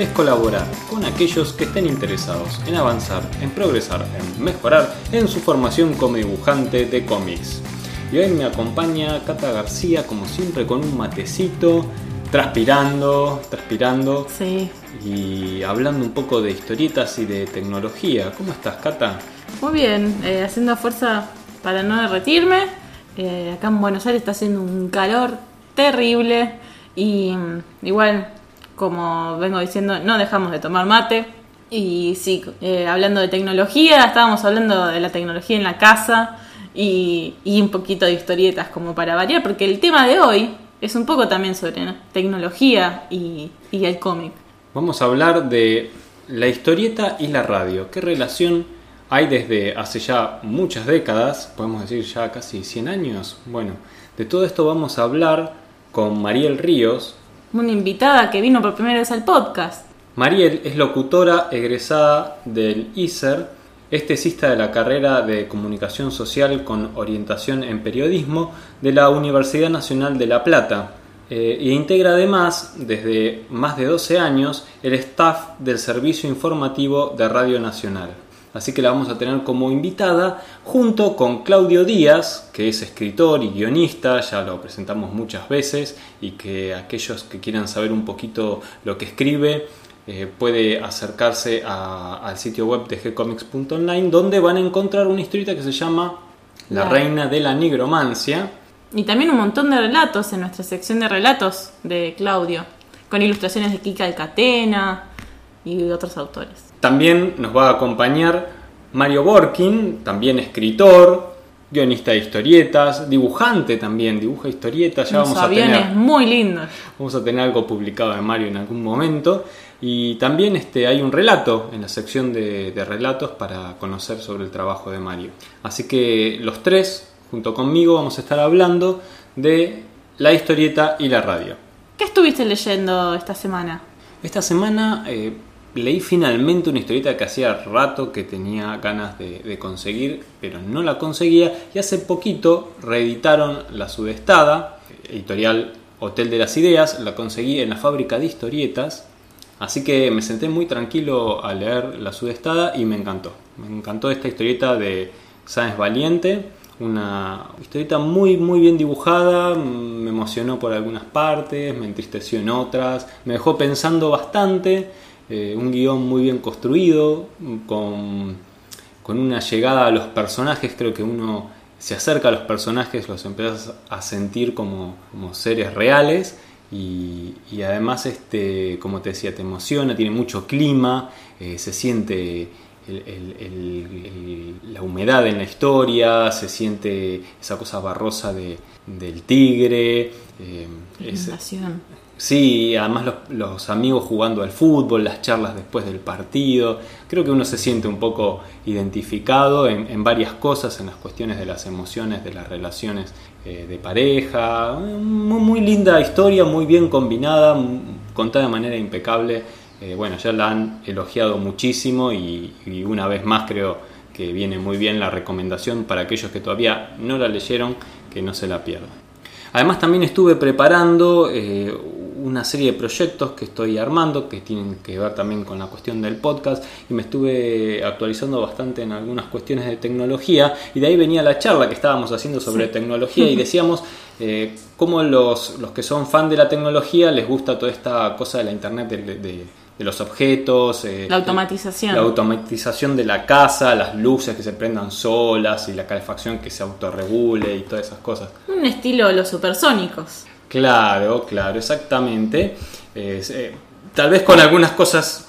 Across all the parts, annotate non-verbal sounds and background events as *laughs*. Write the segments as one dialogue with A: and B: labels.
A: es colaborar con aquellos que estén interesados en avanzar, en progresar, en mejorar en su formación como dibujante de cómics. Y hoy me acompaña Cata García, como siempre, con un matecito, transpirando, transpirando
B: Sí,
A: y hablando un poco de historietas y de tecnología. ¿Cómo estás, Cata?
B: muy bien, eh, haciendo fuerza para no derretirme. Eh, acá en Buenos Aires está haciendo un calor terrible y mm, igual, como vengo diciendo, no dejamos de tomar mate. Y sí, eh, hablando de tecnología, estábamos hablando de la tecnología en la casa y, un poquito de historietas como para variar, porque el tema de hoy es un poco también sobre ¿no? tecnología y, y el cómic.
A: Vamos a hablar de la historieta y la radio. ¿Qué relación hay desde hace ya muchas décadas? Podemos decir ya casi 100 años. Bueno, de todo esto vamos a hablar con Mariel Ríos.
B: Una invitada que vino por primera vez al podcast.
A: Mariel es locutora egresada del ISER, es tesista de la carrera de Comunicación Social con orientación en periodismo de la Universidad Nacional de La Plata. eh, e integra además, desde más de 12 años, el staff del Servicio Informativo de Radio Nacional. Así que la vamos a tener como invitada junto con Claudio Díaz, que es escritor y guionista, ya lo presentamos muchas veces, y que aquellos que quieran saber un poquito lo que escribe, eh, puede acercarse a- al sitio web de gcomics.online, donde van a encontrar una historieta que se llama La Reina de la Nigromancia.
B: Y también un montón de relatos en nuestra sección de relatos de Claudio, con ilustraciones de Kika Alcatena y otros autores.
A: También nos va a acompañar Mario Borkin, también escritor, guionista de historietas, dibujante también, dibuja historietas, ya vamos a tener
B: muy lindos.
A: Vamos a tener algo publicado de Mario en algún momento. Y también este, hay un relato en la sección de, de relatos para conocer sobre el trabajo de Mario. Así que los tres, junto conmigo, vamos a estar hablando de la historieta y la radio.
B: ¿Qué estuviste leyendo esta semana?
A: Esta semana eh, leí finalmente una historieta que hacía rato que tenía ganas de, conseguir, pero no la conseguía. Y hace poquito reeditaron La Sudestada, editorial Hotel de las Ideas. La conseguí en la fábrica de historietas. Así que me senté muy tranquilo a leer La Sudestada y me encantó. Me encantó esta historieta de Sáenz Valiente. Una historieta muy muy bien dibujada, me emocionó por algunas partes, me entristeció en otras, me dejó pensando bastante, eh, un guion muy bien construido, con, con una llegada a los personajes, creo que uno se acerca a los personajes, los empiezas a sentir como, como seres reales y, y además, este, como te decía, te emociona, tiene mucho clima, eh, se siente la humedad en la historia, se siente esa cosa barrosa de, del tigre. eh. Sí, además los, amigos jugando al fútbol, las charlas después del partido. Creo que uno se siente un poco identificado en, varias cosas, en las cuestiones de las emociones, de las relaciones eh, de pareja. Muy, linda historia, muy bien combinada, contada de manera impecable. Eh, bueno, ya la han elogiado muchísimo y, y una vez más creo que viene muy bien la recomendación para aquellos que todavía no la leyeron, que no se la pierdan. Además también estuve preparando eh, una serie de proyectos que estoy armando que tienen que ver también con la cuestión del podcast y me estuve actualizando bastante en algunas cuestiones de tecnología y de ahí venía la charla que estábamos haciendo sobre
B: Sí.
A: tecnología y decíamos eh, cómo los, los que son fan de la tecnología les gusta toda esta cosa de la internet de, de- de los objetos, eh,
B: La automatización.
A: la automatización de la casa, las luces que se prendan solas y la calefacción que se autorregule y todas esas cosas.
B: Un estilo los supersónicos.
A: Claro, claro, exactamente. Eh, tal vez con algunas cosas,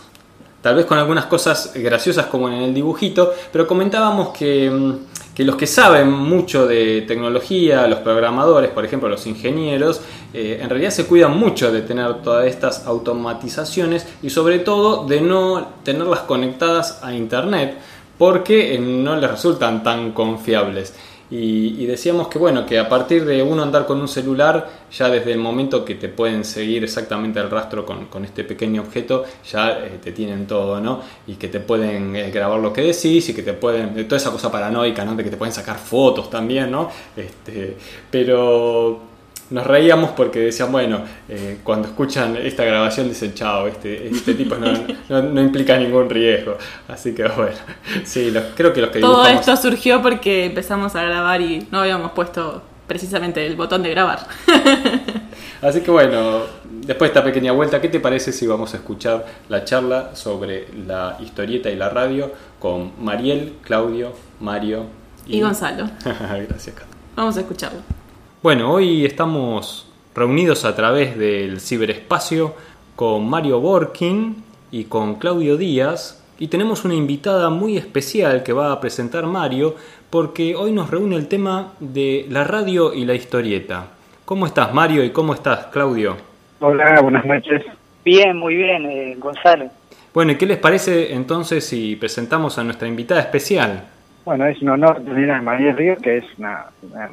A: tal vez con algunas cosas graciosas como en el dibujito, pero comentábamos que, mm, que los que saben mucho de tecnología, los programadores, por ejemplo, los ingenieros, eh, en realidad se cuidan mucho de tener todas estas automatizaciones y sobre todo de no tenerlas conectadas a Internet porque no les resultan tan confiables. Y, decíamos que bueno, que a partir de uno andar con un celular, ya desde el momento que te pueden seguir exactamente el rastro con, este pequeño objeto, ya eh, te tienen todo, ¿no? Y que te pueden eh, grabar lo que decís y que te pueden, toda esa cosa paranoica, ¿no? De que te pueden sacar fotos también, ¿no? Este, pero nos reíamos porque decían, bueno, eh, cuando escuchan esta grabación dicen, chao, este, este tipo no, implica ningún riesgo. Así que bueno, sí, creo que los que
B: Todo esto surgió porque empezamos a grabar y no habíamos puesto precisamente el botón de grabar. *laughs*
A: Así que bueno, después de esta pequeña vuelta, ¿qué te parece si vamos a escuchar la charla sobre la historieta y la radio con Mariel, Claudio, Mario
B: y, y Gonzalo? *laughs*
A: Gracias, Cata.
B: Vamos a escucharlo.
A: Bueno, hoy estamos reunidos a través del ciberespacio con Mario Borkin y con Claudio Díaz y tenemos una invitada muy especial que va a presentar Mario porque hoy nos reúne el tema de la radio y la historieta. ¿Cómo estás Mario y cómo estás Claudio?
C: Hola, buenas noches. Bien, muy bien, eh, Gonzalo.
A: Bueno, ¿y qué les parece entonces si presentamos a nuestra invitada especial?
C: Bueno, es un honor tener a María Ríos, que es una,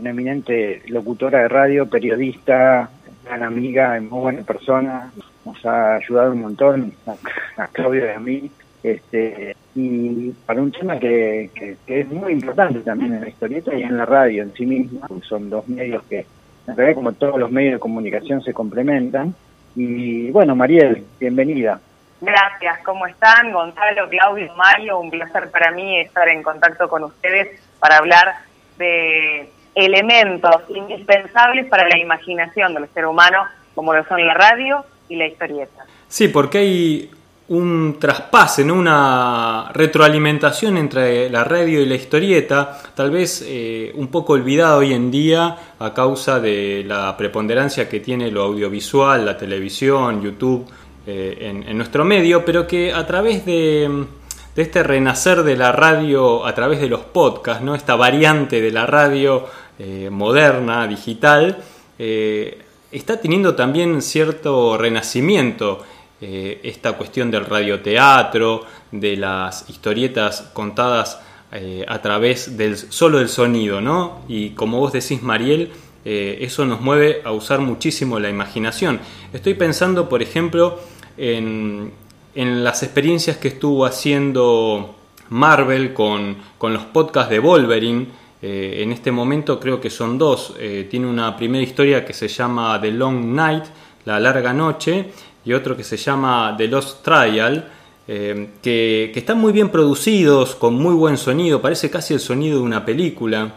C: eminente locutora de radio, periodista, gran amiga, muy buena persona. Nos ha ayudado un montón a, Claudio y a mí. Este, y para un tema que, es muy importante también en la historieta y en la radio en sí misma, son dos medios que como todos los medios de comunicación se complementan. Y bueno, Mariel, bienvenida.
D: Gracias, ¿cómo están? Gonzalo, Claudio, Mario, un placer para mí estar en contacto con ustedes para hablar de elementos indispensables para la imaginación del ser humano, como lo son la radio y la historieta.
A: Sí, porque hay un traspase, ¿no? una retroalimentación entre la radio y la historieta, tal vez eh, un poco olvidada hoy en día a causa de la preponderancia que tiene lo audiovisual, la televisión, YouTube eh, en, nuestro medio, pero que a través de, este renacer de la radio, a través de los podcasts, ¿no? esta variante de la radio eh, moderna, digital, eh, está teniendo también cierto renacimiento esta cuestión del radioteatro, de las historietas contadas a través del solo del sonido, ¿no? Y como vos decís, Mariel, eso nos mueve a usar muchísimo la imaginación. Estoy pensando, por ejemplo, en, las experiencias que estuvo haciendo Marvel con, los podcasts de Wolverine. Eh, en este momento creo que son dos. Eh, tiene una primera historia que se llama The Long Night, La Larga Noche, y otro que se llama The Lost Trial, eh, que, que, están muy bien producidos, con muy buen sonido, parece casi el sonido de una película.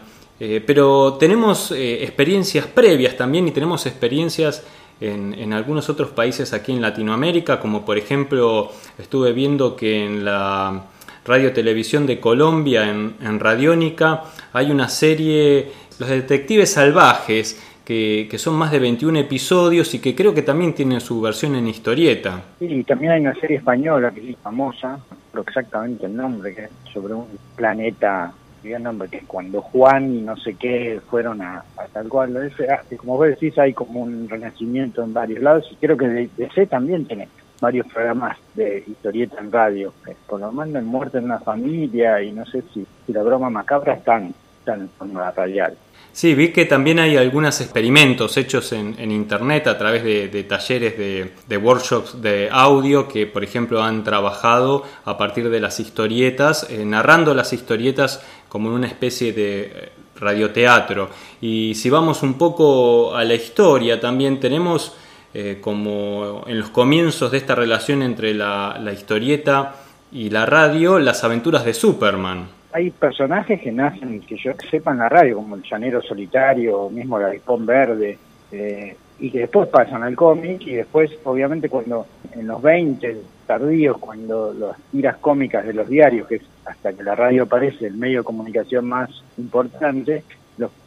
A: pero tenemos experiencias previas también y tenemos experiencias en, algunos otros países aquí en Latinoamérica, como por ejemplo estuve viendo que en la radio televisión de Colombia, en, Radiónica, hay una serie, Los Detectives Salvajes, que, son más de 21 episodios y que creo que también tienen su versión en historieta.
C: y también hay una serie española que es famosa, pero exactamente el nombre, que es sobre un planeta nombre que cuando Juan y no sé qué fueron a, tal cual, ah, como vos decís, hay como un renacimiento en varios lados y creo que DC también tiene varios programas de historieta en radio, por lo menos en Muerte en una familia y no sé si, la broma macabra están, están en la radial.
A: Sí, vi que también hay algunos experimentos hechos en, internet a través de, talleres de, workshops de audio que, por ejemplo, han trabajado a partir de las historietas, eh, narrando las historietas como en una especie de eh, radioteatro. Y si vamos un poco a la historia, también tenemos eh, como en los comienzos de esta relación entre la historieta y la radio, las aventuras de Superman
C: hay personajes que nacen, que yo sepa en la radio, como el llanero solitario, mismo el halcón verde, eh, y que después pasan al cómic, y después, obviamente, cuando en los 20 tardíos, cuando las tiras cómicas de los diarios, que es hasta que la radio aparece el medio de comunicación más importante,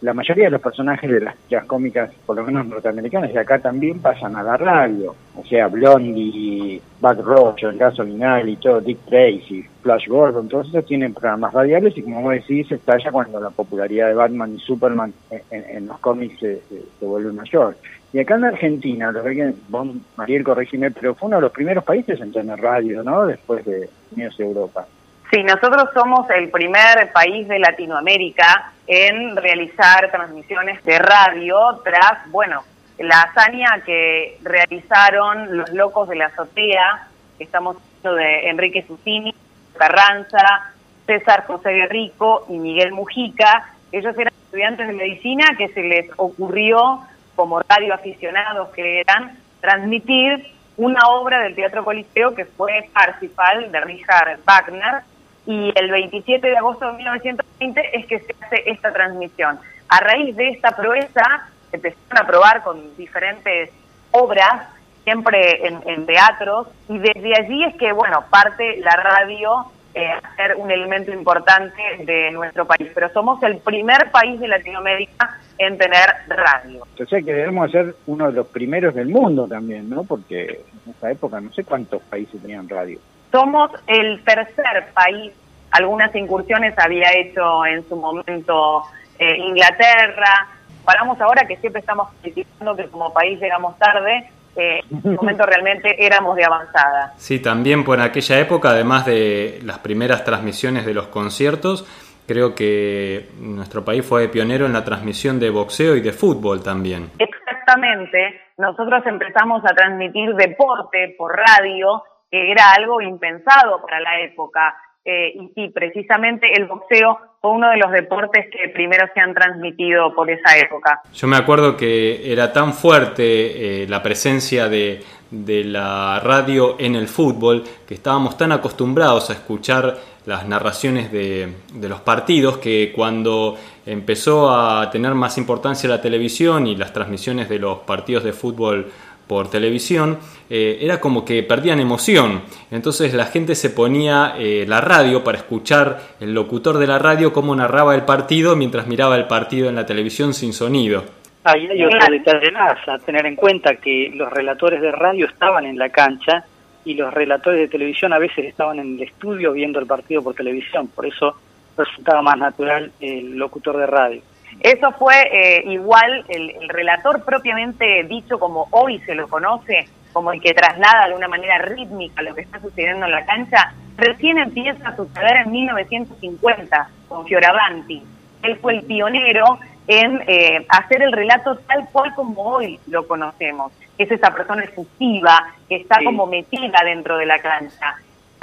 C: la mayoría de los personajes de las cómicas, por lo menos norteamericanas, y acá también pasan a la radio. O sea, Blondie, el caso Vinal y todo, Dick Tracy, Flash Gordon, todos esos tienen programas radiales y como vos decís, estalla cuando la popularidad de Batman y Superman en, los cómics se, vuelve mayor. Y acá en Argentina, lo que vos, Mariel, corregime, pero fue uno de los primeros países en tener radio, ¿no? Después de Unidos Europa.
D: Sí, nosotros somos el primer país de Latinoamérica en realizar transmisiones de radio tras, bueno, la hazaña que realizaron los locos de la azotea, estamos hablando de Enrique Susini, Carranza, César José Guerrico y Miguel Mujica. Ellos eran estudiantes de medicina que se les ocurrió, como radioaficionados que eran, transmitir una obra del Teatro Coliseo que fue Parsifal de Richard Wagner, y el 27 de agosto de 1920 es que se hace esta transmisión. A raíz de esta proeza empezaron a probar con diferentes obras, siempre en, teatros, y desde allí es que, bueno, parte la radio eh, a ser un elemento importante de nuestro país. Pero somos el primer país de Latinoamérica en tener radio.
C: O sea que debemos ser uno de los primeros del mundo también, ¿no? Porque en esa época no sé cuántos países tenían radio.
D: Somos el tercer país, algunas incursiones había hecho en su momento eh, Inglaterra, paramos ahora que siempre estamos criticando que como país llegamos tarde, eh, en ese momento *laughs* realmente éramos de avanzada.
A: Sí, también por aquella época, además de las primeras transmisiones de los conciertos, creo que nuestro país fue pionero en la transmisión de boxeo y de fútbol también.
D: Exactamente, nosotros empezamos a transmitir deporte por radio que era algo impensado para la época. Eh, y sí, precisamente el boxeo fue uno de los deportes que primero se han transmitido por esa época.
A: Yo me acuerdo que era tan fuerte eh, la presencia de, de la radio en el fútbol que estábamos tan acostumbrados a escuchar las narraciones de, de, los partidos que cuando empezó a tener más importancia la televisión y las transmisiones de los partidos de fútbol por televisión, eh, era como que perdían emoción. Entonces la gente se ponía eh, la radio para escuchar el locutor de la radio cómo narraba el partido mientras miraba el partido en la televisión sin sonido.
E: Ahí hay otro detalle más, a tener en cuenta que los relatores de radio estaban en la cancha y los relatores de televisión a veces estaban en el estudio viendo el partido por televisión, por eso resultaba más natural el locutor de radio.
D: Eso fue eh, igual el, relator propiamente dicho como hoy se lo conoce, como el que traslada de una manera rítmica lo que está sucediendo en la cancha, recién empieza a suceder en 1950 con Fioravanti. Él fue el pionero en eh, hacer el relato tal cual como hoy lo conocemos. Es esa persona efusiva que está como metida dentro de la cancha.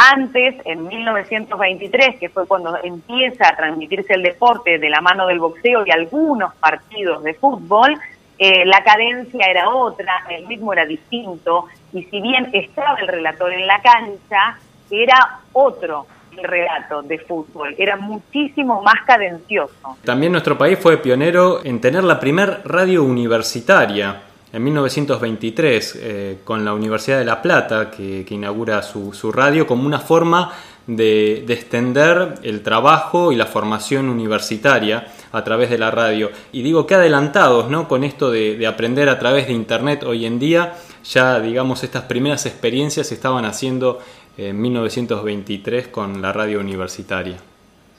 D: Antes, en 1923, que fue cuando empieza a transmitirse el deporte de la mano del boxeo y algunos partidos de fútbol, eh, la cadencia era otra, el ritmo era distinto, y si bien estaba el relator en la cancha, era otro el relato de fútbol, era muchísimo más cadencioso.
A: También nuestro país fue pionero en tener la primer radio universitaria en 1923 eh, con la Universidad de La Plata, que, inaugura su, radio como una forma de, extender el trabajo y la formación universitaria a través de la radio. Y digo que adelantados ¿no? con esto de, aprender a través de Internet hoy en día, ya digamos estas primeras experiencias se estaban haciendo en 1923 con la radio universitaria.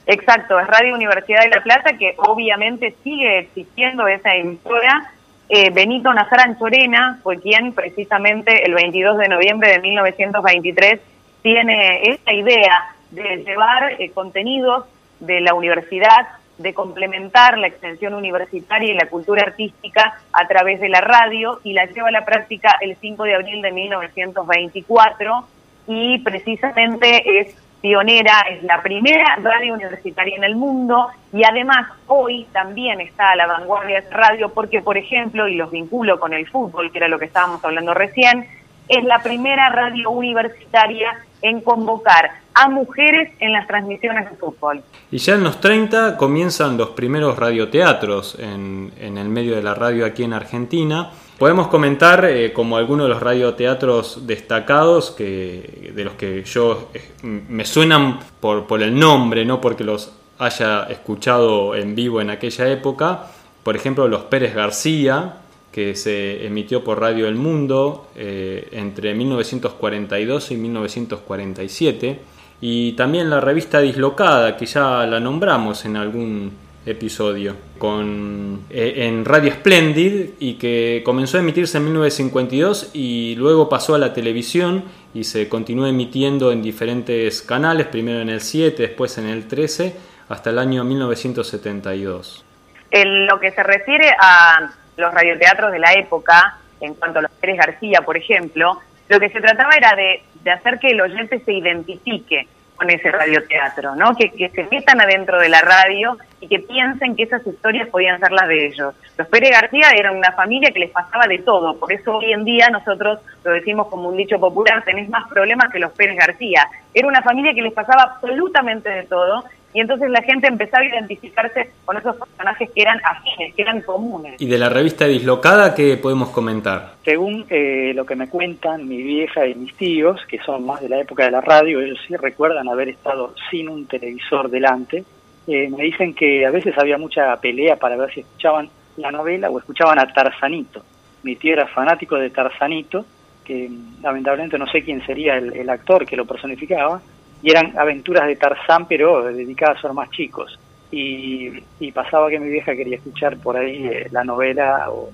D: Exacto, es Radio Universidad de La Plata que obviamente sigue existiendo esa emisora eh, Benito Nazar Chorena fue quien precisamente el 22 de noviembre de 1923 tiene esta idea de llevar eh, contenidos de la universidad, de complementar la extensión universitaria y la cultura artística a través de la radio y la lleva a la práctica el 5 de abril de 1924 y precisamente es pionera, es la primera radio universitaria en el mundo y además hoy también está a la vanguardia de radio porque, por ejemplo, y los vinculo con el fútbol, que era lo que estábamos hablando recién, es la primera radio universitaria en convocar a mujeres en las transmisiones de fútbol.
A: Y ya en los 30 comienzan los primeros radioteatros en, en el medio de la radio aquí en Argentina Podemos comentar eh, como algunos de los radioteatros destacados que, de los que yo eh, me suenan por, por el nombre, no porque los haya escuchado en vivo en aquella época, por ejemplo, Los Pérez García, que se emitió por Radio El Mundo eh, entre 1942 y 1947, y también la revista Dislocada, que ya la nombramos en algún episodio, con, eh, en Radio Splendid, y que comenzó a emitirse en 1952 y luego pasó a la televisión y se continuó emitiendo en diferentes canales, primero en el 7, después en el 13, hasta el año 1972.
D: En lo que se refiere a los radioteatros de la época, en cuanto a los Pérez García, por ejemplo, lo que se trataba era de, hacer que el oyente se identifique con ese radioteatro, ¿no? Que, que, se metan adentro de la radio y que piensen que esas historias podían ser las de ellos. Los Pérez García eran una familia que les pasaba de todo, por eso hoy en día nosotros lo decimos como un dicho popular, tenés más problemas que los Pérez García. Era una familia que les pasaba absolutamente de todo y entonces la gente empezaba a identificarse con esos personajes que eran afines, que eran comunes.
A: ¿Y de la revista Dislocada qué podemos comentar?
E: Según eh, lo que me cuentan mi vieja y mis tíos, que son más de la época de la radio, ellos sí recuerdan haber estado sin un televisor delante, eh, me dicen que a veces había mucha pelea para ver si escuchaban la novela o escuchaban a Tarzanito. Mi tío era fanático de Tarzanito, que lamentablemente no sé quién sería el actor que lo personificaba, y eran aventuras de Tarzán, pero dedicadas a los más chicos. Y, pasaba que mi vieja quería escuchar por ahí eh, la novela o,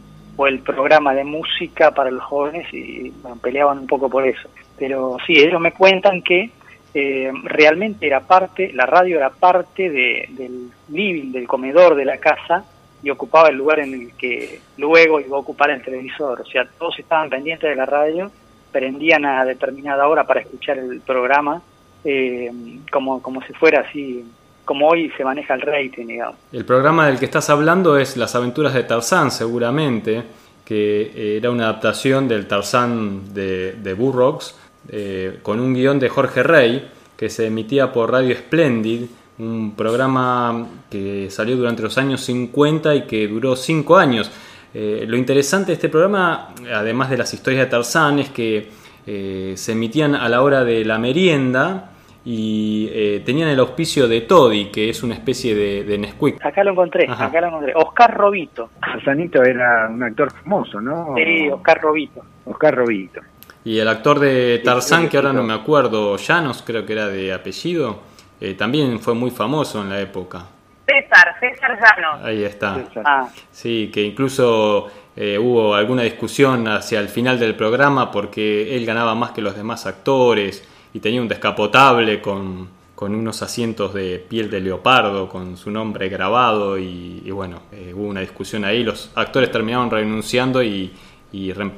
E: el programa de música para los jóvenes y peleaban un poco por eso. Pero sí, ellos me cuentan que eh, realmente era parte, la radio era parte del living, del comedor de la casa y ocupaba el lugar en el que luego iba a ocupar el televisor. O sea, todos estaban pendientes de la radio, prendían a determinada hora para escuchar el programa eh, como, como si fuera así, como hoy se maneja el rating, digamos.
A: El programa del que estás hablando es Las aventuras de Tarzán, seguramente, que era una adaptación del Tarzán de, de Burroughs, eh, con un guion de Jorge Rey, que se emitía por Radio Splendid, un programa que salió durante los años 50 y que duró 5 años. Eh, lo interesante de este programa, además de las historias de Tarzán, es que se emitían a la hora de la merienda y eh, tenían el auspicio de Toddy, que es una especie de, de Nesquik.
E: Acá lo encontré, acá lo encontré. Oscar Robito.
C: Sanito era un actor famoso, ¿no?
E: Sí, Oscar Robito.
C: Oscar Robito.
A: Y el actor de Tarzán, que ahora no me acuerdo, Llanos creo que era de apellido, eh, también fue muy famoso en la época.
D: César, César Llanos.
A: Ahí está. Ah. Sí, que incluso eh, hubo alguna discusión hacia el final del programa porque él ganaba más que los demás actores y tenía un descapotable con, con unos asientos de piel de leopardo, con su nombre grabado y, bueno, eh, hubo una discusión ahí, los actores terminaron renunciando y,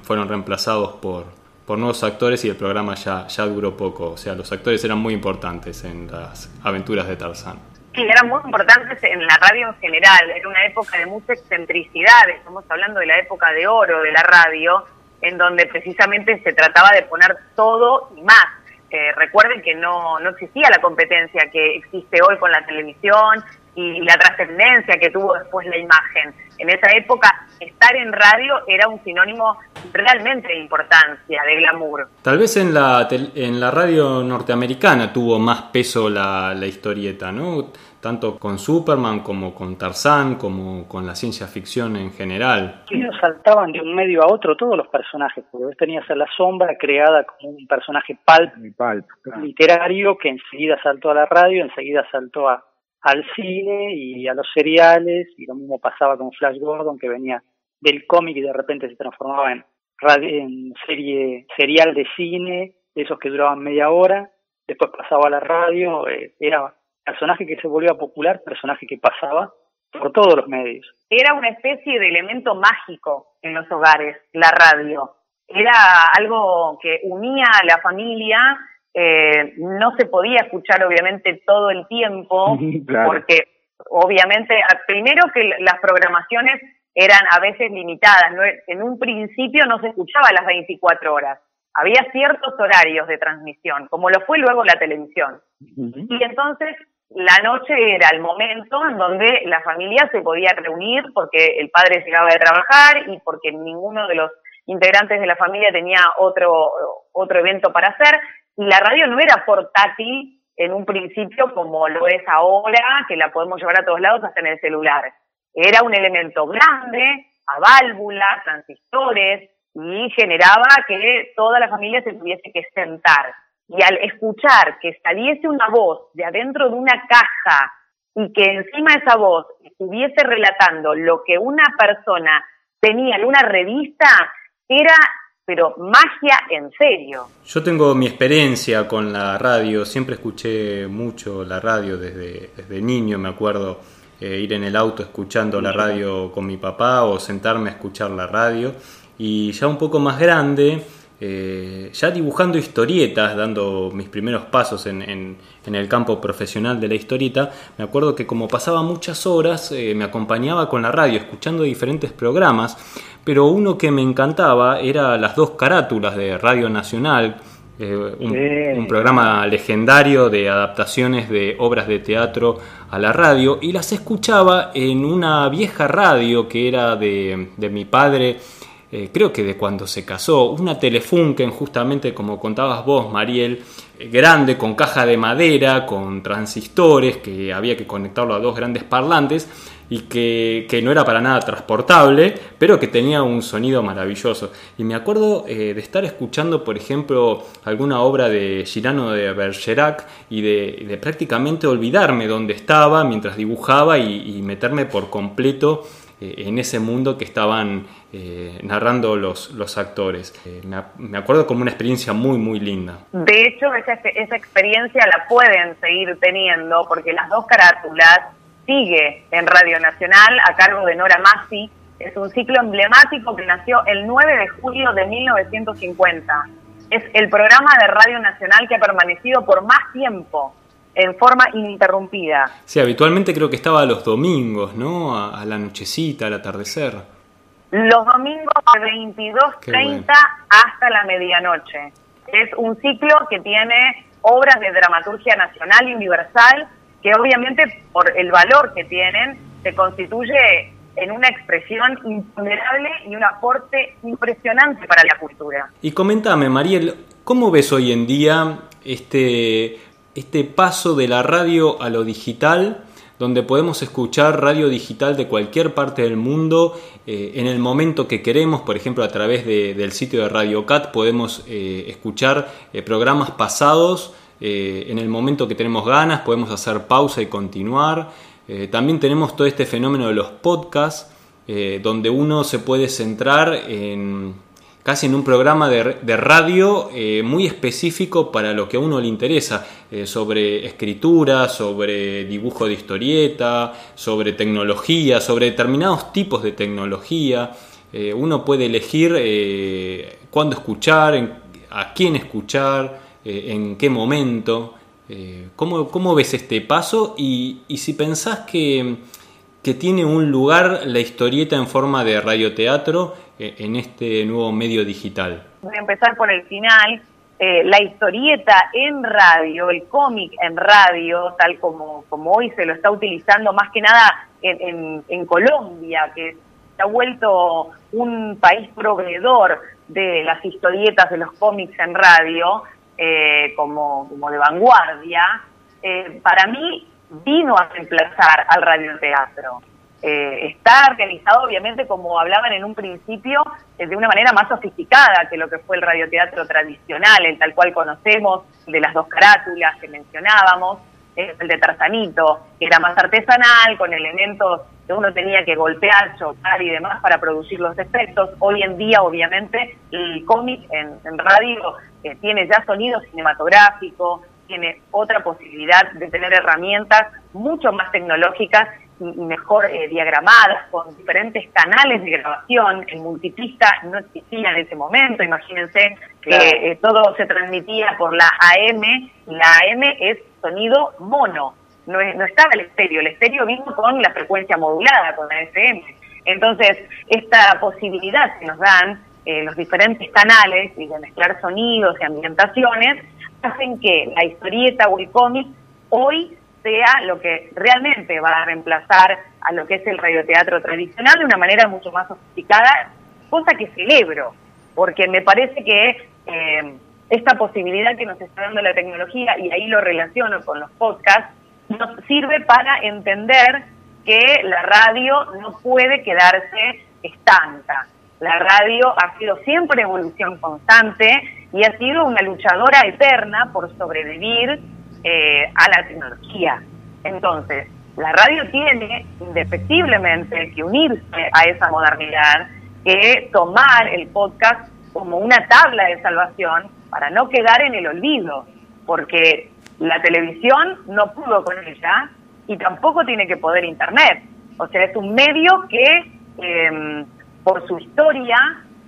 A: fueron reemplazados por, por nuevos actores y el programa ya, ya duró poco, o sea, los actores eran muy importantes en las aventuras de Tarzán.
D: Sí, eran muy importantes en la radio en general, era una época de mucha excentricidad, estamos hablando de la época de oro de la radio, en donde precisamente se trataba de poner todo y más recuerden que no, no existía la competencia que existe hoy con la televisión y la trascendencia que tuvo después la imagen. En esa época, estar en radio era un sinónimo realmente de importancia, de glamour.
A: Tal vez en la, en la radio norteamericana tuvo más peso la historieta, ¿no? Tanto con Superman como con Tarzán, como con la ciencia ficción en general.
E: Ellos saltaban de un medio a otro todos los personajes, porque vos tenías a la sombra creada como un personaje pulp, literario que enseguida saltó a la radio, enseguida saltó a, al cine y a los seriales, y lo mismo pasaba con Flash Gordon, que venía del cómic y de repente se transformaba en, en serie serial de cine, esos que duraban media hora, después pasaba a la radio, eh, era personaje que se volvía popular, personaje que pasaba por todos los medios.
D: Era una especie de elemento mágico en los hogares, la radio. Era algo que unía a la familia, eh, no se podía escuchar obviamente todo el tiempo, *laughs* porque obviamente, primero que las programaciones eran a veces limitadas, en un principio no se escuchaba las 24 horas, había ciertos horarios de transmisión, como lo fue luego la televisión. Y entonces la noche era el momento en donde la familia se podía reunir porque el padre llegaba de trabajar y porque ninguno de los integrantes de la familia tenía otro, otro evento para hacer. Y la radio no era portátil en un principio como lo es ahora, que la podemos llevar a todos lados hasta en el celular. Era un elemento grande, a válvulas, transistores, y generaba que toda la familia se tuviese que sentar. Y al escuchar que saliese una voz de adentro de una caja y que encima esa voz estuviese relatando lo que una persona tenía en una revista, era pero magia en serio.
A: Yo tengo mi experiencia con la radio, siempre escuché mucho la radio desde, desde niño, me acuerdo eh, ir en el auto escuchando la radio con mi papá o sentarme a escuchar la radio. Y ya un poco más grande, eh, ya dibujando historietas, dando mis primeros pasos en, en, el campo profesional de la historieta, me acuerdo que como pasaba muchas horas eh, me acompañaba con la radio escuchando diferentes programas pero uno que me encantaba era las dos carátulas de Radio Nacional, eh, un, programa legendario de adaptaciones de obras de teatro a la radio, y las escuchaba en una vieja radio que era de, mi padre, eh, creo que de cuando se casó, una Telefunken, justamente como contabas vos, Mariel, eh, grande, con caja de madera, con transistores, que había que conectarlo a dos grandes parlantes, y que, no era para nada transportable, pero que tenía un sonido maravilloso. Y me acuerdo eh, de estar escuchando, por ejemplo, alguna obra de Girano de Bergerac y de, prácticamente olvidarme dónde estaba mientras dibujaba y, meterme por completo en ese mundo que estaban eh, narrando los, los actores. me, acuerdo como una experiencia muy, muy linda.
D: De hecho, esa, esa experiencia la pueden seguir teniendo porque las dos carátulas sigue en Radio Nacional a cargo de Nora Massi. Es un ciclo emblemático que nació el 9 de julio de 1950. Es el programa de Radio Nacional que ha permanecido por más tiempo en forma ininterrumpida.
A: Sí, habitualmente creo que estaba los domingos, ¿no? A, la nochecita, al atardecer.
D: Los domingos de 22.30 hasta la medianoche. Es un ciclo que tiene obras de dramaturgia nacional y universal que obviamente por el valor que tienen se constituye en una expresión imponderable y un aporte impresionante para la cultura.
A: Y comentame, Mariel, ¿cómo ves hoy en día este, este paso de la radio a lo digital? donde podemos escuchar radio digital de cualquier parte del mundo eh, en el momento que queremos, por ejemplo a través del sitio de Radio Cat podemos eh, escuchar eh, programas pasados en el momento que tenemos ganas podemos hacer pausa y continuar. También tenemos todo este fenómeno de los podcasts, donde uno se puede centrar en casi en un programa de, de radio muy específico para lo que a uno le interesa, sobre escritura, sobre dibujo de historieta, sobre tecnología, sobre determinados tipos de tecnología. uno puede elegir cuándo escuchar, a quién escuchar. Eh, en qué momento. Eh, ¿cómo, ves este paso? Y, si pensás que, que, tiene un lugar la historieta en forma de radioteatro eh, en este nuevo medio digital.
D: Voy a empezar por el final. la historieta en radio, el cómic en radio, tal como, como hoy se lo está utilizando más que nada en, en Colombia, que se ha vuelto un país proveedor de las historietas, de los cómics en radio, eh, como, como de vanguardia, eh, para mí vino a reemplazar al radioteatro. Eh, está organizado, obviamente, como hablaban en un principio, eh, de una manera más sofisticada que lo que fue el radioteatro tradicional, el tal cual conocemos, de las dos carátulas que mencionábamos, el de Tarzanito, que era más artesanal, con elementos que uno tenía que golpear, chocar y demás para producir los efectos. Hoy en día, obviamente, el cómic en radio tiene ya sonido cinematográfico, tiene otra posibilidad de tener herramientas mucho más tecnológicas y mejor eh, diagramadas, con diferentes canales de grabación. El multipista no existía en ese momento, imagínense que eh, todo se transmitía por la AM, la AM es sonido mono, no, no estaba el estéreo, el estéreo vino con la frecuencia modulada, con la FM. Entonces, esta posibilidad que nos dan eh, los diferentes canales y de mezclar sonidos y ambientaciones, hacen que la historieta o el cómic hoy sea lo que realmente va a reemplazar a lo que es el radioteatro tradicional de una manera mucho más sofisticada, cosa que celebro, porque me parece que eh, esta posibilidad que nos está dando la tecnología, y ahí lo relaciono con los podcasts, nos sirve para entender que la radio no puede quedarse estanca. La radio ha sido siempre evolución constante y ha sido una luchadora eterna por sobrevivir eh, a la tecnología. Entonces, la radio tiene indefectiblemente que unirse a esa modernidad, que tomar el podcast como una tabla de salvación para no quedar en el olvido, porque la televisión no pudo con ella y tampoco tiene que poder Internet. O sea, es un medio que em, por su historia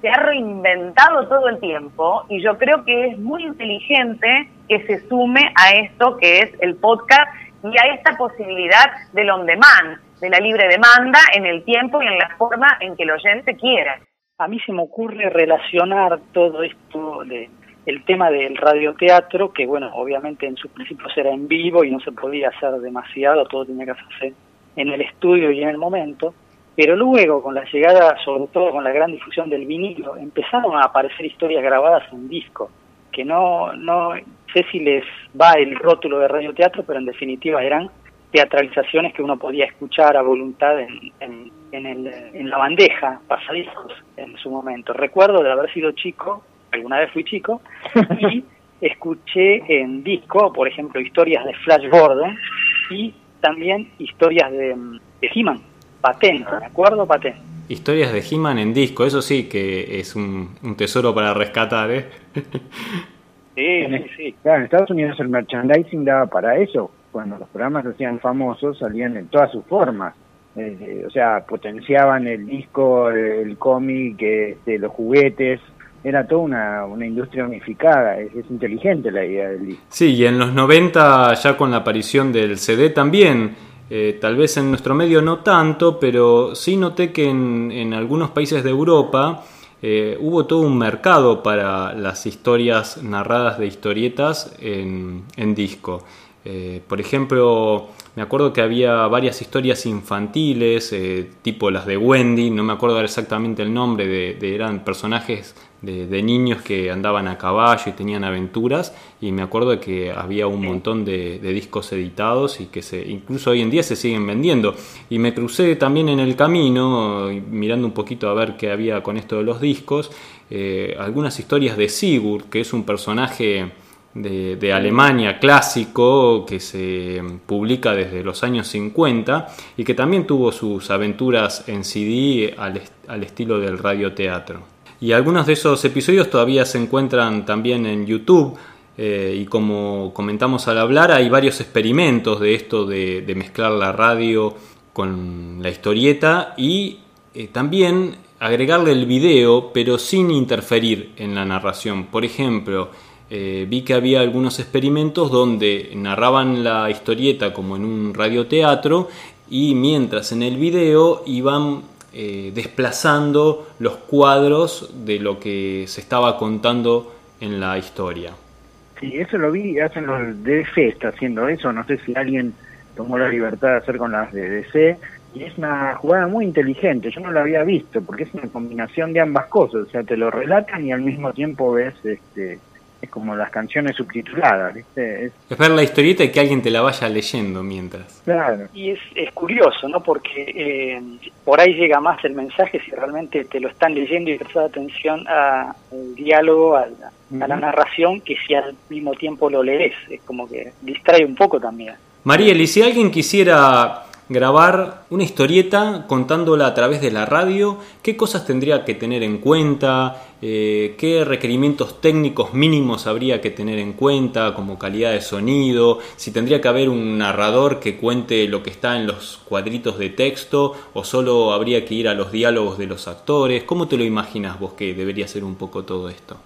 D: se ha reinventado todo el tiempo y yo creo que es muy inteligente que se sume a esto que es el podcast y a esta posibilidad del on demand, de la libre demanda en el tiempo y en la forma en que el oyente quiera.
E: A mí se me ocurre relacionar todo esto de el tema del radioteatro, que bueno, obviamente en sus principios era en vivo y no se podía hacer demasiado, todo tenía que hacerse en el estudio y en el momento, pero luego con la llegada, sobre todo con la gran difusión del vinilo, empezaron a aparecer historias grabadas en disco, que no, no sé si les va el rótulo de radioteatro, pero en definitiva eran teatralizaciones que uno podía escuchar a voluntad en, en, en, el, en la bandeja, pasadiscos en su momento. Recuerdo de haber sido chico alguna vez fui chico, y *laughs* escuché en disco, por ejemplo, historias de Flash Gordon y también historias de, de He-Man, Patén, ¿me acuerdo? Patén.
A: Historias de He-Man en disco, eso sí que es un, tesoro para rescatar, ¿eh?
C: Sí, sí, Claro, en Estados Unidos el merchandising daba para eso. Cuando los programas se hacían famosos, salían en todas sus formas. Eh, o sea, potenciaban el disco, el cómic, este, los juguetes, era toda una, una industria unificada, es, inteligente la idea del disco.
A: Sí, y en los 90 ya con la aparición del CD también, eh, tal vez en nuestro medio no tanto, pero sí noté que en, en algunos países de Europa eh, hubo todo un mercado para las historias narradas de historietas en, disco. Eh, por ejemplo, me acuerdo que había varias historias infantiles, tipo las de Wendy, no me acuerdo exactamente el nombre, de eran personajes de, niños que andaban a caballo y tenían aventuras y me acuerdo de que había un montón de, discos editados y que se incluso hoy en día se siguen vendiendo y me crucé también en el camino mirando un poquito a ver qué había con esto de los discos eh, algunas historias de Sigurd que es un personaje de, de, Alemania clásico que se publica desde los años 50 y que también tuvo sus aventuras en CD al, al estilo del radioteatro. Y algunos de esos episodios todavía se encuentran también en YouTube. Eh, y como comentamos al hablar, hay varios experimentos de esto de, mezclar la radio con la historieta y eh, también agregarle el video, pero sin interferir en la narración. Por ejemplo, eh, vi que había algunos experimentos donde narraban la historieta como en un radioteatro y mientras en el video iban eh, desplazando los cuadros de lo que se estaba contando en la historia.
C: Sí, eso lo vi, hacen los DC, está haciendo eso, no sé si alguien tomó la libertad de hacer con las de DC, y es una jugada muy inteligente, yo no la había visto, porque es una combinación de ambas cosas, o sea, te lo relatan y al mismo tiempo ves este es como las canciones subtituladas, ¿viste?
A: Es... ver la historieta y que alguien te la vaya leyendo mientras.
E: Claro. Y es, es curioso, ¿no? Porque eh, por ahí llega más el mensaje si realmente te lo están leyendo y prestas atención al diálogo, a la, a la narración, que si al mismo tiempo lo lees. Es como que distrae un poco también.
A: Mariel, y si alguien quisiera grabar una historieta contándola a través de la radio, ¿qué cosas tendría que tener en cuenta? Eh, ¿Qué requerimientos técnicos mínimos habría que tener en cuenta, como calidad de sonido? Si tendría que haber un narrador que cuente lo que está en los cuadritos de texto, o solo habría que ir a los diálogos de los actores. ¿Cómo te lo imaginas vos que debería ser un poco todo esto?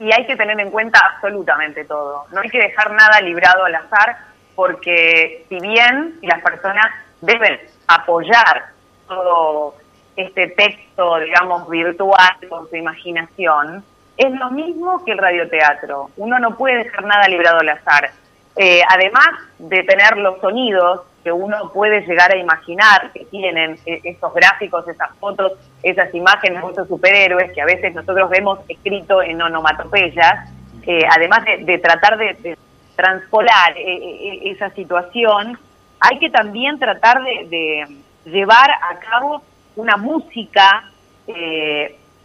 D: Y hay que tener en cuenta absolutamente todo. No hay que dejar nada librado al azar, porque si bien las personas deben apoyar todo este texto, digamos, virtual con su imaginación, es lo mismo que el radioteatro. Uno no puede dejar nada librado al azar. Eh, además de tener los sonidos que uno puede llegar a imaginar que tienen e-, esos gráficos, esas fotos, esas imágenes de esos superhéroes que a veces nosotros vemos escrito en onomatopeyas, eh, además de, tratar de, transpolar eh, eh, esa situación, hay que también tratar de, llevar a cabo una música.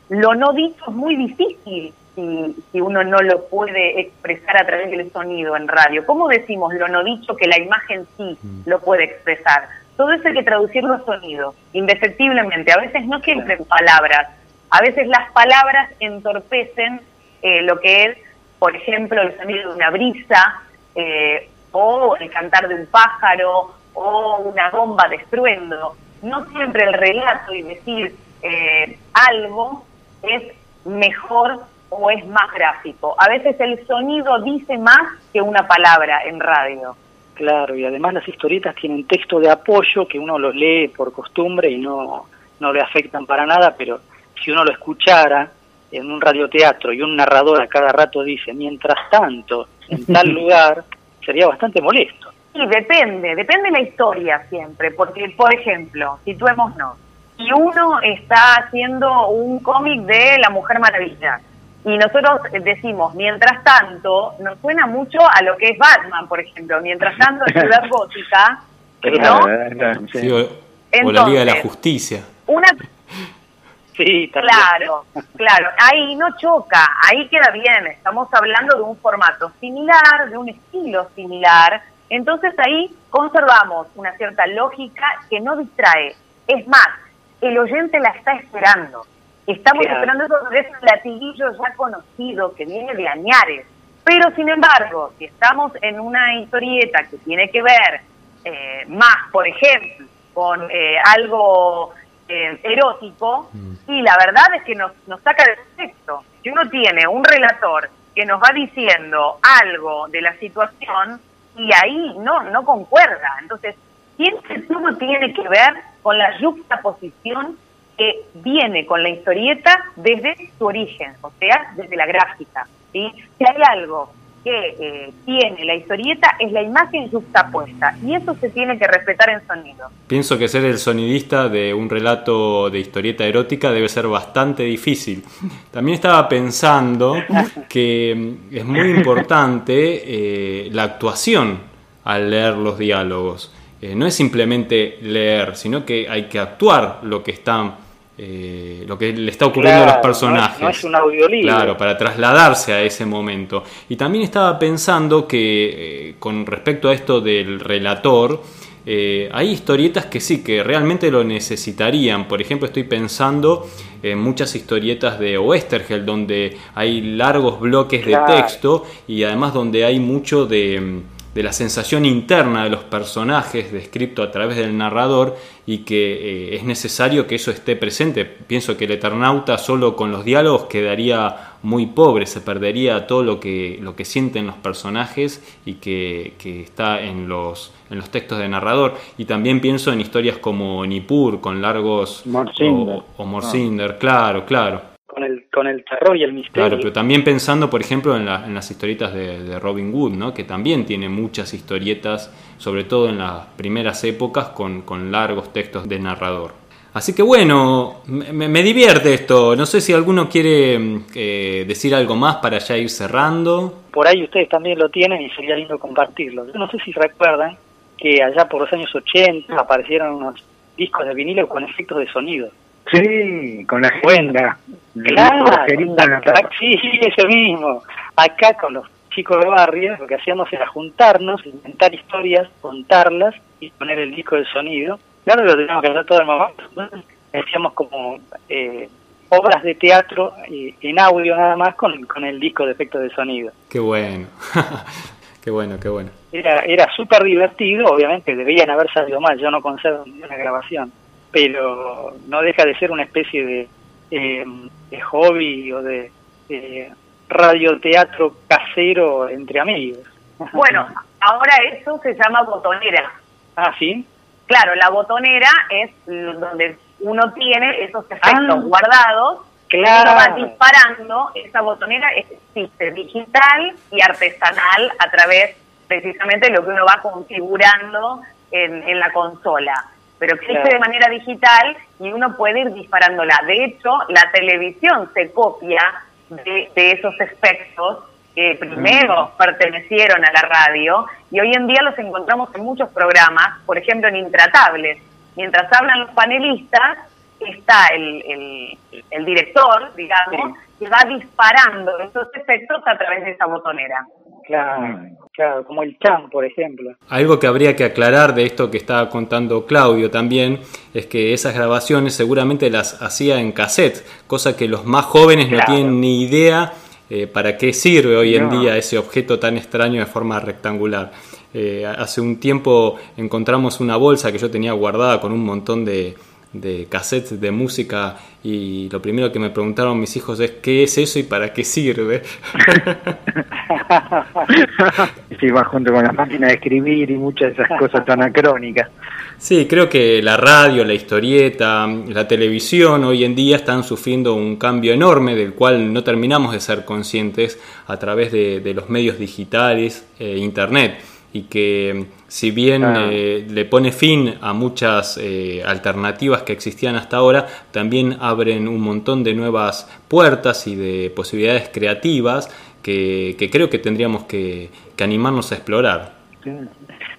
D: lo no dicho es muy difícil si, si, uno no lo puede expresar a través del sonido en radio. ¿Cómo decimos lo no dicho que la imagen sí mm. lo puede expresar? Todo eso hay que traducirlo a sonido, indefectiblemente. A veces no siempre en palabras, a veces las palabras entorpecen eh, lo que es, por ejemplo, el sonido de una brisa, eh, o el cantar de un pájaro, o una bomba de estruendo. No siempre el relato y decir eh, algo es mejor o es más gráfico. A veces el sonido dice más que una palabra en radio.
E: Claro, y además las historietas tienen texto de apoyo que uno los lee por costumbre y no, no le afectan para nada, pero si uno lo escuchara en un radioteatro y un narrador a cada rato dice, mientras tanto, en tal *laughs* lugar, sería bastante molesto.
D: Sí, depende, depende de la historia siempre, porque, por ejemplo, situémonos, si uno está haciendo un cómic de La Mujer Maravilla, y nosotros decimos, mientras tanto, nos suena mucho a lo que es Batman, por ejemplo, mientras tanto, Ciudad *laughs* Gótica, ¿no?
A: Sí, o, la Liga de la Justicia.
D: Una Sí, claro, claro. Ahí no choca, ahí queda bien. Estamos hablando de un formato similar, de un estilo similar. Entonces ahí conservamos una cierta lógica que no distrae. Es más, el oyente la está esperando. Estamos esperando eso de ese latiguillo ya conocido que viene de añares. Pero sin embargo, si estamos en una historieta que tiene que ver eh, más, por ejemplo, con eh, algo eh, erótico mm. y la verdad es que nos, nos saca de contexto. Si uno tiene un relator que nos va diciendo algo de la situación y ahí no, no concuerda, entonces siempre todo tiene que ver con la juxtaposición que viene con la historieta desde su origen, o sea, desde la gráfica. ¿sí? Si hay algo que eh, tiene la historieta es la imagen justapuesta y eso se tiene que respetar en sonido.
A: Pienso que ser el sonidista de un relato de historieta erótica debe ser bastante difícil. También estaba pensando que mm, es muy importante eh, la actuación al leer los diálogos. Eh, no es simplemente leer, sino que hay que actuar lo que están eh, lo que le está ocurriendo a los personajes.
E: No es, un audiolibro.
A: Claro, para trasladarse a ese momento. Y también estaba pensando que eh, con respecto a esto del relator, eh, hay historietas que sí, que realmente lo necesitarían. Por ejemplo, estoy pensando en muchas historietas de Westergel, donde hay largos bloques de texto y además donde hay mucho de de la sensación interna de los personajes descrito a través del narrador y que eh, es necesario que eso esté presente. Pienso que el Eternauta solo con los diálogos quedaría muy pobre, se perdería todo lo que, lo que sienten los personajes y que, está en los, en los textos de narrador. Y también pienso en historias como Nippur, con largos... O, o Morcinder, claro, claro
E: con el, con el terror y el misterio.
A: Claro, pero también pensando, por ejemplo, en, en las historietas de, Robin Hood, ¿no? que también tiene muchas historietas, sobre todo en las primeras épocas, con, con largos textos de narrador. Así que bueno, me, divierte esto. No sé si alguno quiere eh, decir algo más para ya ir cerrando.
E: Por ahí ustedes también lo tienen y sería lindo compartirlo. Yo no sé si recuerdan que allá por los años 80 aparecieron unos discos de vinilo con efectos de sonido.
C: Sí, con la agenda.
E: Claro, sí, ese mismo. Acá con los chicos de barrio lo que hacíamos era juntarnos, inventar historias, contarlas y poner el disco de sonido. Claro lo teníamos que hacer todo el momento. Hacíamos como eh, obras de teatro eh, en audio nada más con, con el disco de efectos de sonido.
A: Qué bueno. *laughs* qué bueno, qué bueno.
E: Era, era súper divertido, obviamente deberían haber salido mal, yo no conservo ninguna grabación pero no deja de ser una especie de, eh, hobby o de radioteatro casero entre amigos. *laughs*
D: Bueno, ahora eso se llama botonera.
E: Ah, sí.
D: Claro, la botonera es donde uno tiene esos efectos ah. guardados claro. y va disparando. Esa botonera existe digital y artesanal a través precisamente de lo que uno va configurando en, en la consola pero existe de manera digital y uno puede ir disparándola. De hecho, la televisión se copia de, esos efectos que primero pertenecieron a la radio y hoy en día los encontramos en muchos programas, por ejemplo en Intratables. Mientras hablan los panelistas, está el, el, director, digamos, que va disparando esos efectos a través de esa botonera.
E: Claro, claro, como el chan, por ejemplo.
A: Algo que habría que aclarar de esto que estaba contando Claudio también es que esas grabaciones seguramente las hacía en cassette, cosa que los más jóvenes no tienen ni idea eh, para qué sirve hoy en día ese objeto tan extraño de forma rectangular. Eh, hace un tiempo encontramos una bolsa que yo tenía guardada con un montón de, de cassettes de música y lo primero que me preguntaron mis hijos es ¿qué es eso y para qué sirve? *laughs*
C: sí, va junto con la máquina de escribir y muchas de esas cosas tan acrónicas.
A: Sí, creo que la radio, la historieta, la televisión hoy en día están sufriendo un cambio enorme del cual no terminamos de ser conscientes a través de, los medios digitales e Internet y que si bien eh, le pone fin a muchas eh, alternativas que existían hasta ahora, también abren un montón de nuevas puertas y de posibilidades creativas que, creo que tendríamos que, animarnos a explorar.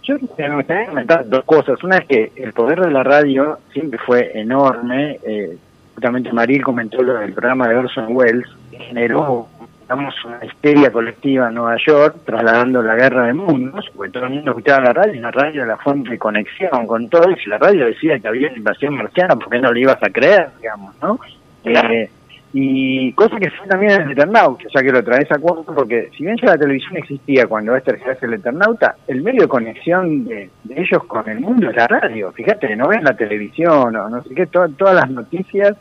C: Yo me gustaría comentar dos cosas. Una es que el poder de la radio siempre fue enorme. Eh, justamente Maril comentó lo del programa de Orson Welles, que generó digamos, una histeria colectiva en Nueva York, trasladando la guerra de mundos, porque todo el mundo escuchaba la radio, y la radio era la fuente de conexión con todo, y si la radio decía que había una invasión marciana, ¿por qué no le ibas a creer, digamos, no? Eh, y cosa que fue también el Eternauta, ya que lo traes a cuento, porque si bien ya la televisión existía cuando este se hace el Eternauta, el medio de conexión de, ellos con el mundo es la radio. Fíjate, no ven la televisión o no sé qué, todas las noticias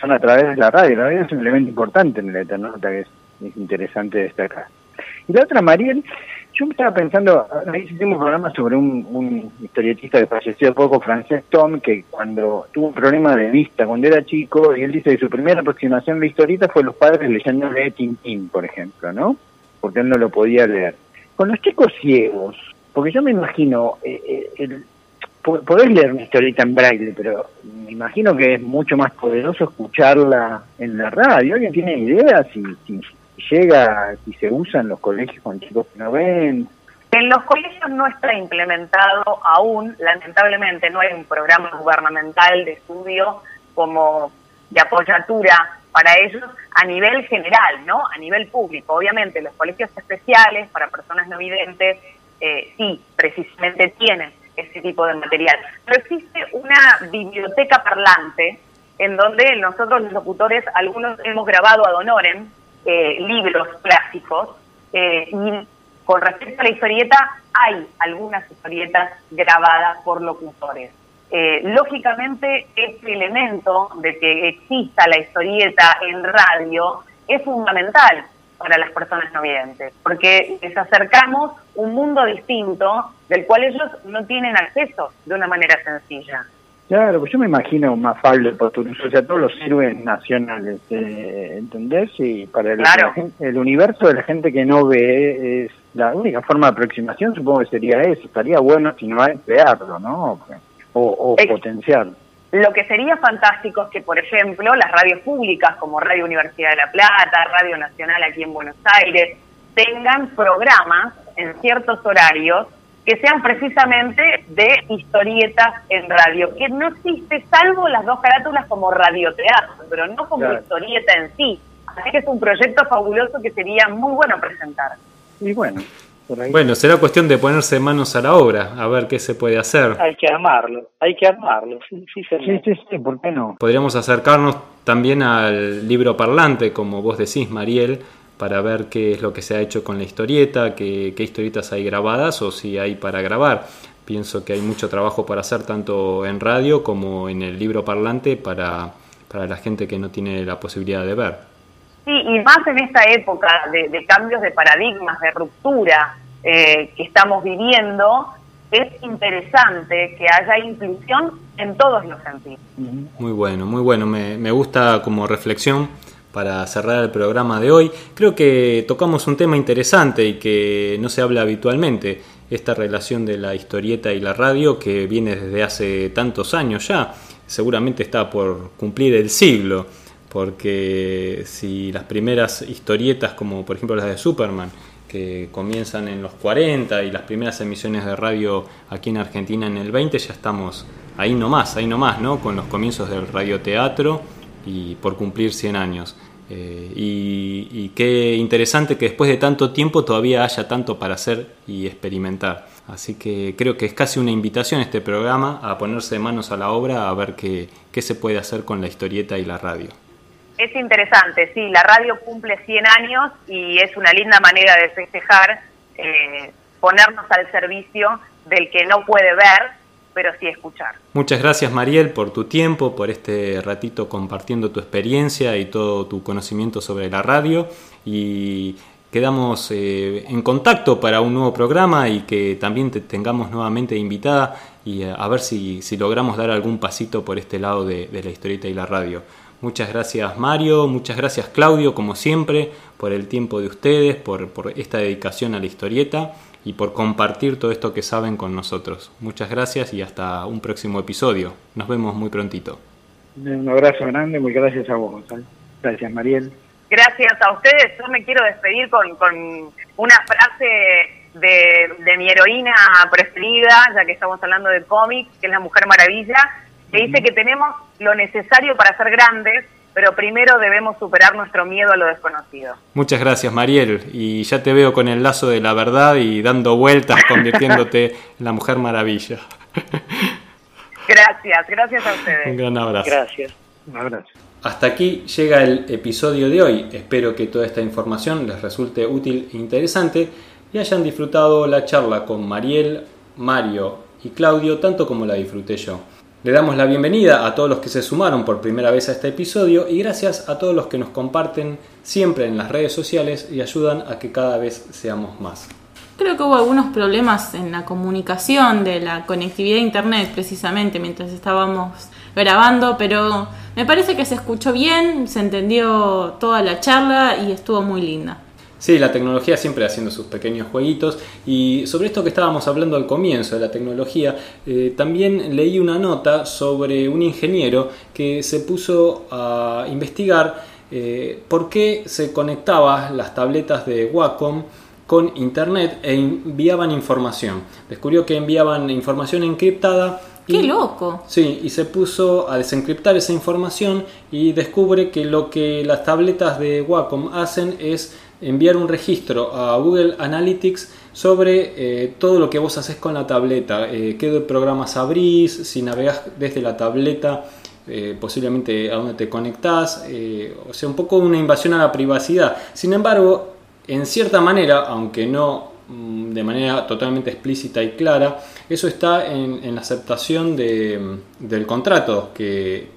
C: son a través de la radio. La radio es un elemento importante en el Eternauta, que es es interesante destacar. Y la otra, Mariel, yo me estaba pensando, ahí hicimos un programa sobre un, historietista que falleció poco, francés Tom, que cuando tuvo un problema de vista cuando era chico, y él dice que su primera aproximación a la historieta fue los padres leyéndole Tintín, por ejemplo, ¿no? Porque él no lo podía leer. Con los chicos ciegos, porque yo me imagino, eh, eh, el, podés leer una historieta en braille, pero me imagino que es mucho más poderoso escucharla en la radio. ¿Alguien tiene idea si, si, llega, si se usa en los colegios con chicos que no ven.
D: En los colegios no está implementado aún, lamentablemente no hay un programa gubernamental de estudio como de apoyatura para ellos a nivel general, ¿no? A nivel público. Obviamente los colegios especiales para personas no videntes eh, sí, precisamente tienen ese tipo de material. Pero existe una biblioteca parlante en donde nosotros los locutores, algunos hemos grabado ad honorem, eh, libros clásicos eh, y con respecto a la historieta hay algunas historietas grabadas por locutores. Eh, lógicamente este elemento de que exista la historieta en radio es fundamental para las personas no videntes, porque les acercamos un mundo distinto del cual ellos no tienen acceso de una manera sencilla.
C: Claro, pues yo me imagino más Mafalda, o sea, todos los héroes nacionales, eh, ¿entendés? Y para el, el universo de la gente que no ve es la única forma de aproximación, supongo que sería eso. Estaría bueno si no hay crearlo, ¿no? O, o potenciarlo.
D: Lo que sería fantástico es que, por ejemplo, las radios públicas como Radio Universidad de La Plata, Radio Nacional aquí en Buenos Aires, tengan programas en ciertos horarios que sean precisamente de historietas en radio, que no existe salvo las dos carátulas como radioteatro, pero no como historieta en sí. Así que es un proyecto fabuloso que sería muy bueno presentar.
C: Y bueno,
A: Bueno, será cuestión de ponerse manos a la obra, a ver qué se puede hacer.
E: Hay que armarlo, hay que armarlo. Sí, sí,
C: sí, sí, ¿por qué no?
A: Podríamos acercarnos también al libro parlante, como vos decís, Mariel, para ver qué es lo que se ha hecho con la historieta, qué, qué historietas hay grabadas o si hay para grabar. Pienso que hay mucho trabajo para hacer tanto en radio como en el libro parlante para, para la gente que no tiene la posibilidad de ver.
D: Sí, y más en esta época de, cambios de paradigmas, de ruptura eh, que estamos viviendo, es interesante que haya inclusión en todos los sentidos.
A: Muy bueno, muy bueno. Me, me gusta como reflexión para cerrar el programa de hoy. Creo que tocamos un tema interesante y que no se habla habitualmente, esta relación de la historieta y la radio que viene desde hace tantos años ya, seguramente está por cumplir el siglo, porque si las primeras historietas, como por ejemplo las de Superman, que comienzan en los 40 y las primeras emisiones de radio aquí en Argentina en el 20, ya estamos ahí nomás, ahí nomás, ¿no? Con los comienzos del radioteatro y por cumplir 100 años. Eh, y, y, qué interesante que después de tanto tiempo todavía haya tanto para hacer y experimentar. Así que creo que es casi una invitación este programa a ponerse manos a la obra a ver qué, qué se puede hacer con la historieta y la radio.
D: Es interesante, sí, la radio cumple 100 años y es una linda manera de festejar, eh, ponernos al servicio del que no puede ver, pero sí escuchar.
A: Muchas gracias Mariel por tu tiempo, por este ratito compartiendo tu experiencia y todo tu conocimiento sobre la radio y quedamos eh, en contacto para un nuevo programa y que también te tengamos nuevamente invitada y eh, a ver si, si, logramos dar algún pasito por este lado de, de la historieta y la radio. Muchas gracias Mario, muchas gracias Claudio, como siempre, por el tiempo de ustedes, por, por, esta dedicación a la historieta y por compartir todo esto que saben con nosotros. Muchas gracias y hasta un próximo episodio. Nos vemos muy prontito.
C: Un abrazo grande, muy gracias a vos. ¿eh? Gracias Mariel.
D: Gracias a ustedes. Yo me quiero despedir con, con una frase de, de mi heroína preferida, ya que estamos hablando de cómics, que es la Mujer Maravilla que dice que tenemos lo necesario para ser grandes, pero primero debemos superar nuestro miedo a lo desconocido.
A: Muchas gracias, Mariel. Y ya te veo con el lazo de la verdad y dando vueltas, convirtiéndote *laughs* en la Mujer Maravilla.
D: Gracias, gracias a ustedes.
A: Un gran abrazo.
E: Gracias.
C: Un abrazo.
A: Hasta aquí llega el episodio de hoy. Espero que toda esta información les resulte útil e interesante y hayan disfrutado la charla con Mariel, Mario y Claudio tanto como la disfruté yo. Le damos la bienvenida a todos los que se sumaron por primera vez a este episodio y gracias a todos los que nos comparten siempre en las redes sociales y ayudan a que cada vez seamos más.
B: Creo que hubo algunos problemas en la comunicación de la conectividad a internet precisamente mientras estábamos grabando, pero me parece que se escuchó bien, se entendió toda la charla y estuvo muy linda.
A: Sí, la tecnología siempre haciendo sus pequeños jueguitos y sobre esto que estábamos hablando al comienzo de la tecnología, eh, también leí una nota sobre un ingeniero que se puso a investigar eh, por qué se conectaba las tabletas de Wacom con internet e enviaban información. Descubrió que enviaban información encriptada
B: ¡Qué loco!
A: Sí, y se puso a desencriptar esa información y descubre que lo que las tabletas de Wacom hacen es enviar un registro a Google Analytics sobre eh, todo lo que vos haces con la tableta, eh, qué programas abrís, si navegás desde la tableta, eh, posiblemente a dónde te conectás, o sea, un poco una invasión a la privacidad. Sin embargo, en cierta manera, aunque no mm, de manera totalmente explícita y clara, eso está en, la aceptación de, del contrato que,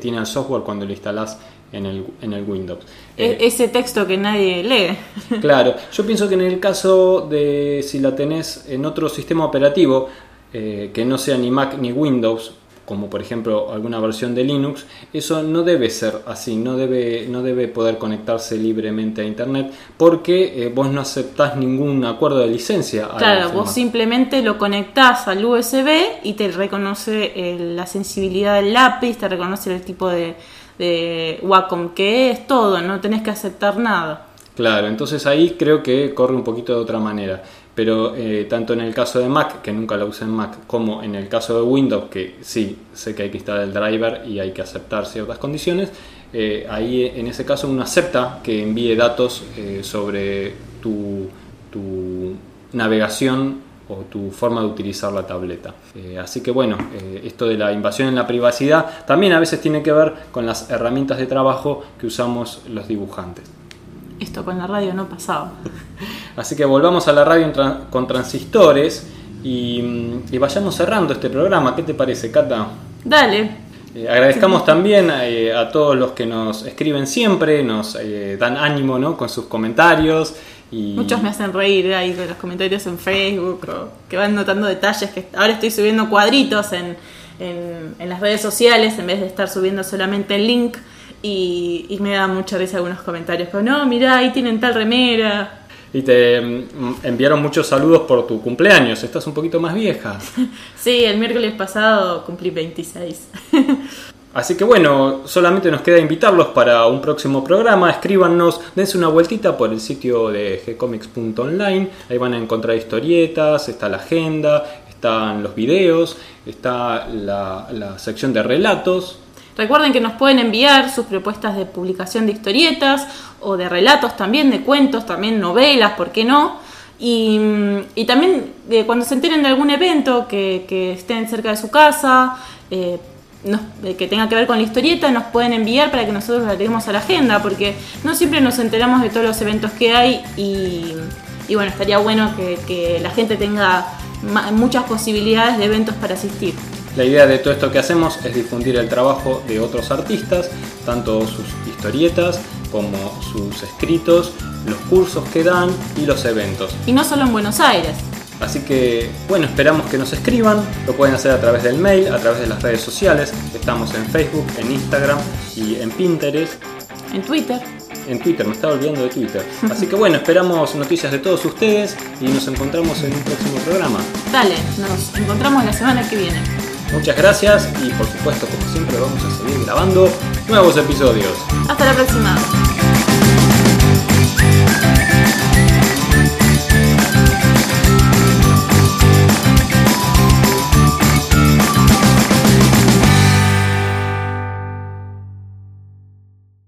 A: tiene el software cuando lo instalás en el Windows.
B: E ese texto que nadie lee. *laughs*
A: Claro, yo pienso que en el caso de si la tenés en otro sistema operativo, eh, que no sea ni Mac ni Windows, como por ejemplo alguna versión de Linux, eso no debe ser así, no debe, no debe poder conectarse libremente a Internet porque eh, vos no aceptás ningún acuerdo de licencia.
B: Claro, vos simplemente lo conectás al USB y te reconoce eh, la sensibilidad del lápiz, te reconoce el tipo de, de Wacom que es todo, no tenés que aceptar nada.
A: Claro, entonces ahí creo que corre un poquito de otra manera pero eh, tanto en el caso de Mac, que nunca lo usé en Mac, como en el caso de Windows, que sí, sé que hay que instalar el driver y hay que aceptar ciertas condiciones, eh, ahí en ese caso uno acepta que envíe datos eh, sobre tu, tu, navegación o tu forma de utilizar la tableta. Eh, así que bueno, esto de la invasión en la privacidad también a veces tiene que ver con las herramientas de trabajo que usamos los dibujantes.
B: Esto con la radio no pasaba. *laughs*
A: Así que volvamos a la radio con transistores y, y, vayamos cerrando este programa. ¿Qué te parece, Cata?
B: Dale.
A: Eh, agradezcamos también eh, a todos los que nos escriben siempre, nos eh, dan ánimo ¿no? con sus comentarios. Y...
B: Muchos me hacen reír ahí con los comentarios en Facebook, o que van notando detalles. que Ahora estoy subiendo cuadritos en, en, en las redes sociales en vez de estar subiendo solamente el link. Y, y, me da mucha risa algunos comentarios, como no, mirá, ahí tienen tal remera.
A: Y te enviaron muchos saludos por tu cumpleaños, estás un poquito más vieja. *laughs*
B: sí, el miércoles pasado cumplí 26. *laughs*
A: Así que bueno, solamente nos queda invitarlos para un próximo programa. Escríbanos, dense una vueltita por el sitio de gcomics.online. Ahí van a encontrar historietas, está la agenda, están los videos, está la, sección de relatos.
B: Recuerden que nos pueden enviar sus propuestas de publicación de historietas o de relatos también, de cuentos, también novelas, ¿por qué no? Y, también eh, cuando se enteren de algún evento que, que estén cerca de su casa, eh, nos- eh, que tenga que ver con la historieta, nos pueden enviar para que nosotros la agreguemos a la agenda, porque no siempre nos enteramos de todos los eventos que hay y, y bueno, estaría bueno que, que la gente tenga muchas posibilidades de eventos para asistir.
A: La idea de todo esto que hacemos es difundir el trabajo de otros artistas, tanto sus historietas como sus escritos, los cursos que dan y los eventos.
B: Y no solo en Buenos Aires.
A: Así que, bueno, esperamos que nos escriban. Lo pueden hacer a través del mail, a través de las redes sociales. Estamos en Facebook, en Instagram y en Pinterest.
B: En Twitter.
A: En Twitter, me estaba olvidando de Twitter. *laughs* Así que bueno, esperamos noticias de todos ustedes y nos encontramos en un próximo programa.
B: Dale, nos encontramos la semana que viene.
A: Muchas gracias y por supuesto, como siempre, vamos a seguir grabando nuevos episodios.
B: Hasta la próxima.